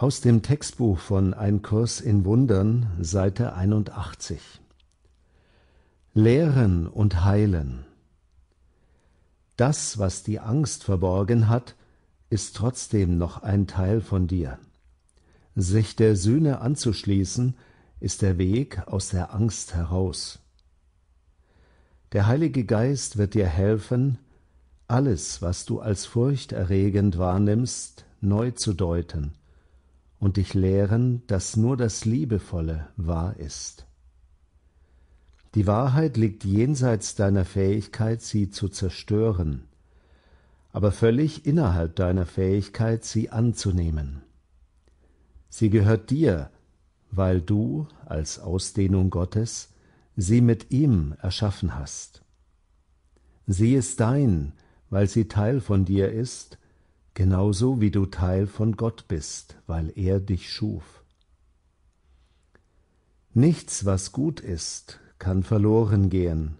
Aus dem Textbuch von Ein Kurs in Wundern, Seite 81. Lehren und heilen. Das, was die Angst verborgen hat, ist trotzdem noch ein Teil von dir. Sich der Sühne anzuschließen, ist der Weg aus der Angst heraus. Der Heilige Geist wird dir helfen, alles, was du als furchterregend wahrnimmst, neu zu deuten und dich lehren, dass nur das Liebevolle wahr ist. Die Wahrheit liegt jenseits deiner Fähigkeit, sie zu zerstören, aber völlig innerhalb deiner Fähigkeit, sie anzunehmen. Sie gehört dir, weil du, als Ausdehnung Gottes, sie mit ihm erschaffen hast. Sie ist dein, weil sie Teil von dir ist genauso wie du Teil von Gott bist, weil er dich schuf. Nichts, was gut ist, kann verloren gehen,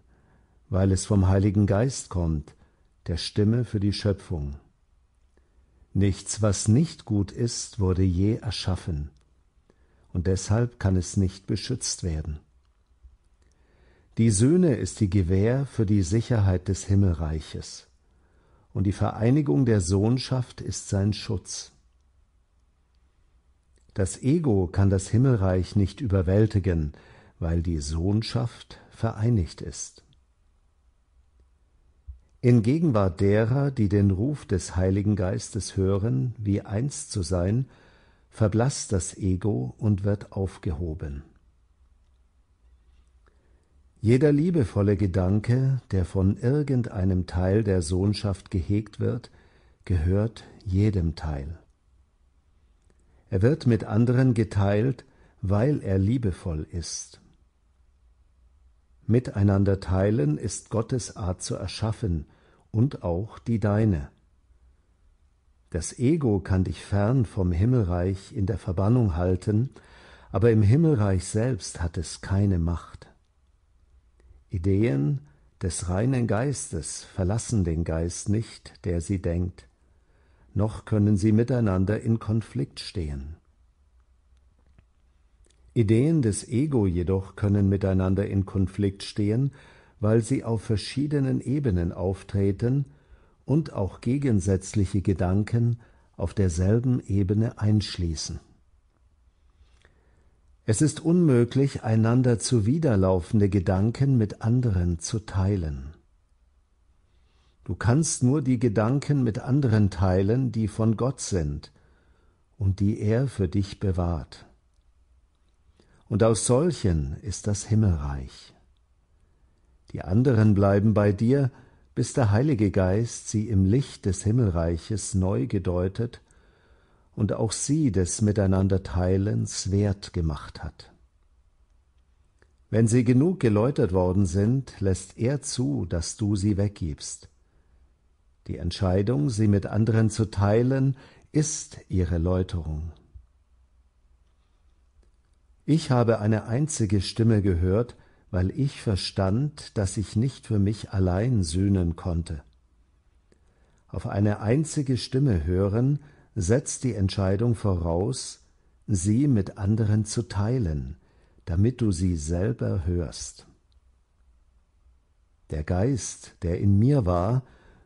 weil es vom Heiligen Geist kommt, der Stimme für die Schöpfung. Nichts, was nicht gut ist, wurde je erschaffen, und deshalb kann es nicht beschützt werden. Die Söhne ist die Gewähr für die Sicherheit des Himmelreiches und die Vereinigung der Sohnschaft ist sein Schutz. Das Ego kann das Himmelreich nicht überwältigen, weil die Sohnschaft vereinigt ist. In Gegenwart derer, die den Ruf des Heiligen Geistes hören, wie eins zu sein, verblasst das Ego und wird aufgehoben. Jeder liebevolle Gedanke, der von irgendeinem Teil der Sohnschaft gehegt wird, gehört jedem Teil. Er wird mit anderen geteilt, weil er liebevoll ist. Miteinander teilen ist Gottes Art zu erschaffen und auch die deine. Das Ego kann dich fern vom Himmelreich in der Verbannung halten, aber im Himmelreich selbst hat es keine Macht. Ideen des reinen Geistes verlassen den Geist nicht, der sie denkt, noch können sie miteinander in Konflikt stehen. Ideen des Ego jedoch können miteinander in Konflikt stehen, weil sie auf verschiedenen Ebenen auftreten und auch gegensätzliche Gedanken auf derselben Ebene einschließen. Es ist unmöglich, einander zuwiderlaufende Gedanken mit anderen zu teilen. Du kannst nur die Gedanken mit anderen teilen, die von Gott sind und die er für dich bewahrt. Und aus solchen ist das Himmelreich. Die anderen bleiben bei dir, bis der Heilige Geist sie im Licht des Himmelreiches neu gedeutet und auch sie des Miteinanderteilens wert gemacht hat. Wenn sie genug geläutert worden sind, lässt er zu, dass du sie weggibst. Die Entscheidung, sie mit anderen zu teilen, ist ihre Läuterung. Ich habe eine einzige Stimme gehört, weil ich verstand, dass ich nicht für mich allein sühnen konnte. Auf eine einzige Stimme hören setzt die Entscheidung voraus, sie mit anderen zu teilen, damit du sie selber hörst. Der Geist, der in mir war,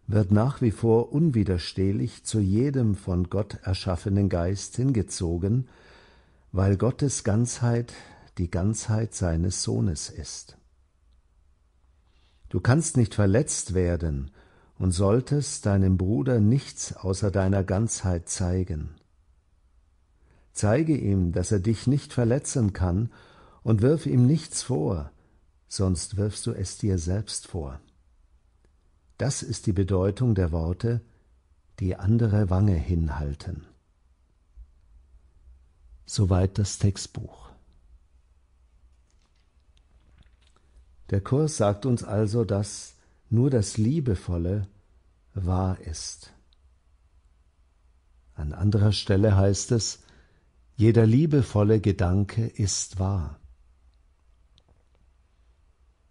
wird nach wie vor unwiderstehlich zu jedem von Gott erschaffenen Geist hingezogen, weil Gottes Ganzheit die Ganzheit seines Sohnes ist. Du kannst nicht verletzt werden und solltest deinem Bruder nichts außer deiner Ganzheit zeigen. Zeige ihm, dass er dich nicht verletzen kann, und wirf ihm nichts vor, sonst wirfst du es dir selbst vor. Das ist die Bedeutung der Worte, die andere Wange hinhalten. Soweit das Textbuch. Der Kurs sagt uns also, dass nur das Liebevolle wahr ist. An anderer Stelle heißt es, jeder liebevolle Gedanke ist wahr.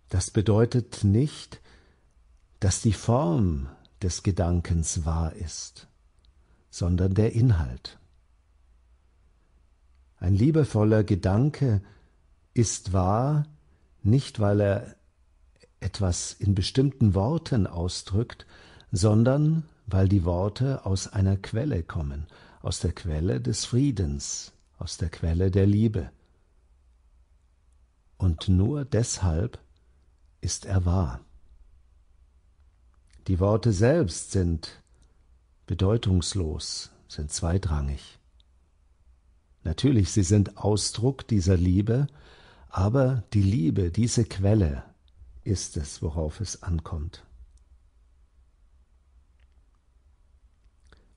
Das bedeutet nicht, dass die Form des Gedankens wahr ist, sondern der Inhalt. Ein liebevoller Gedanke ist wahr, nicht weil er etwas in bestimmten Worten ausdrückt, sondern weil die Worte aus einer Quelle kommen, aus der Quelle des Friedens, aus der Quelle der Liebe. Und nur deshalb ist er wahr. Die Worte selbst sind bedeutungslos, sind zweitrangig. Natürlich, sie sind Ausdruck dieser Liebe, aber die Liebe, diese Quelle, ist es, worauf es ankommt.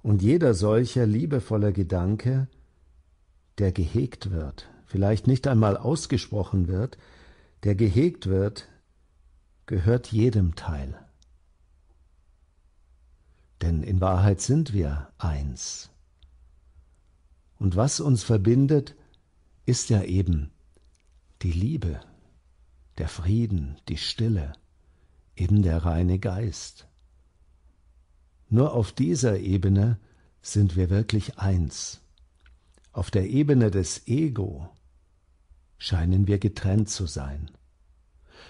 Und jeder solcher liebevoller Gedanke, der gehegt wird, vielleicht nicht einmal ausgesprochen wird, der gehegt wird, gehört jedem Teil. Denn in Wahrheit sind wir eins. Und was uns verbindet, ist ja eben die Liebe, der Frieden, die Stille, eben der reine Geist. Nur auf dieser Ebene sind wir wirklich eins. Auf der Ebene des Ego scheinen wir getrennt zu sein.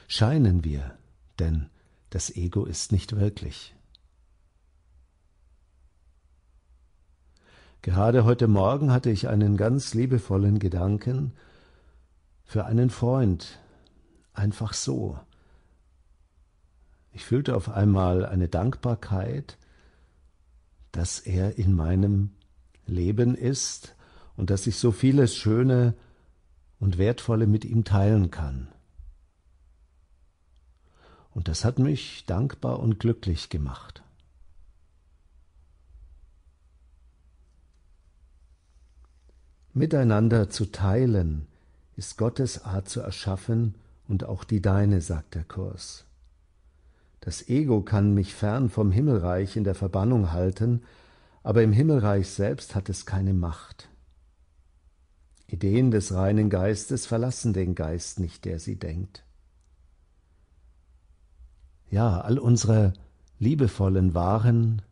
Scheinen wir, denn das Ego ist nicht wirklich. Gerade heute Morgen hatte ich einen ganz liebevollen Gedanken für einen Freund, einfach so. Ich fühlte auf einmal eine Dankbarkeit, dass er in meinem Leben ist und dass ich so vieles Schöne und Wertvolle mit ihm teilen kann. Und das hat mich dankbar und glücklich gemacht. Miteinander zu teilen ist Gottes Art zu erschaffen und auch die deine, sagt der Kurs. Das Ego kann mich fern vom Himmelreich in der Verbannung halten, aber im Himmelreich selbst hat es keine Macht. Ideen des reinen Geistes verlassen den Geist nicht, der sie denkt. Ja, all unsere liebevollen, wahren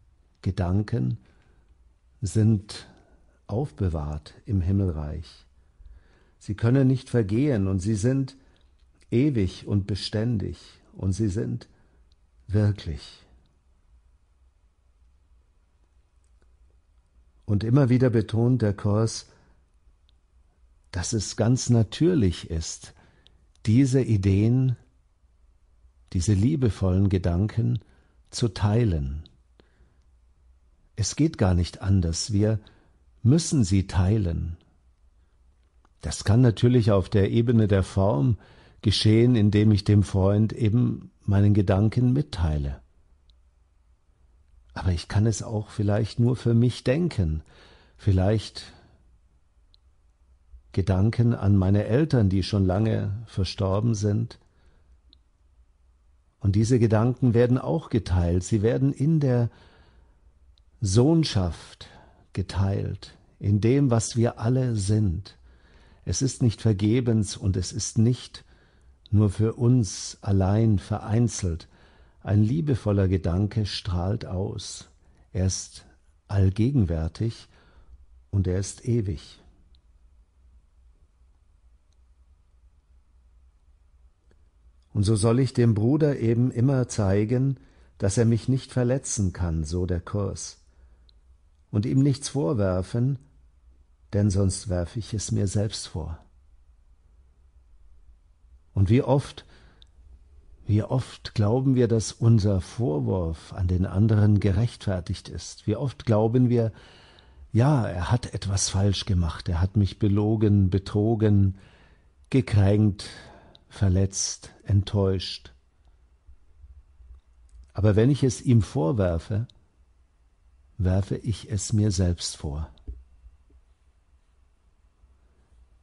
Gedanken sind aufbewahrt im Himmelreich. Sie können nicht vergehen und sie sind ewig und beständig und sie sind wirklich. Und immer wieder betont der Kurs, dass es ganz natürlich ist, diese Ideen, diese liebevollen Gedanken zu teilen. Es geht gar nicht anders. Wir müssen sie teilen. Das kann natürlich auf der Ebene der Form geschehen, indem ich dem Freund eben meinen Gedanken mitteile. Aber ich kann es auch vielleicht nur für mich denken, vielleicht Gedanken an meine Eltern, die schon lange verstorben sind. Und diese Gedanken werden auch geteilt, sie werden in der Sohnschaft geteilt, in dem, was wir alle sind. Es ist nicht vergebens und es ist nicht nur für uns allein vereinzelt. Ein liebevoller Gedanke strahlt aus. Er ist allgegenwärtig und er ist ewig. Und so soll ich dem Bruder eben immer zeigen, dass er mich nicht verletzen kann, so der Kurs und ihm nichts vorwerfen, denn sonst werfe ich es mir selbst vor. Und wie oft, wie oft glauben wir, dass unser Vorwurf an den anderen gerechtfertigt ist? Wie oft glauben wir, ja, er hat etwas falsch gemacht, er hat mich belogen, betrogen, gekränkt, verletzt, enttäuscht. Aber wenn ich es ihm vorwerfe, werfe ich es mir selbst vor.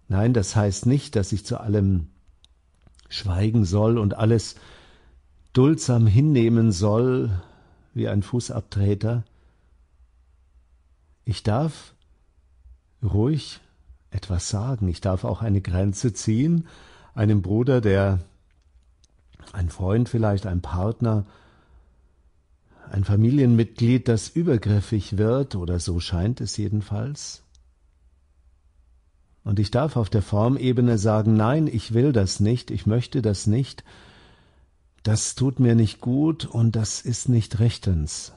Nein, das heißt nicht, dass ich zu allem schweigen soll und alles duldsam hinnehmen soll wie ein Fußabtreter. Ich darf ruhig etwas sagen, ich darf auch eine Grenze ziehen, einem Bruder, der ein Freund vielleicht, ein Partner, ein Familienmitglied, das übergriffig wird, oder so scheint es jedenfalls, Und ich darf auf der Formebene sagen, nein, ich will das nicht, ich möchte das nicht, das tut mir nicht gut und das ist nicht rechtens.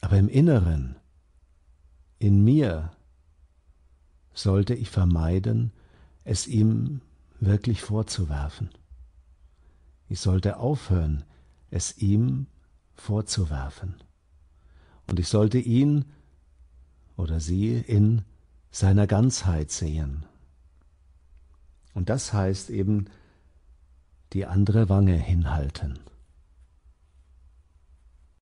Aber im Inneren, in mir, sollte ich vermeiden, es ihm wirklich vorzuwerfen. Ich sollte aufhören, es ihm vorzuwerfen. Und ich sollte ihn oder sie in seiner Ganzheit sehen. Und das heißt eben die andere Wange hinhalten.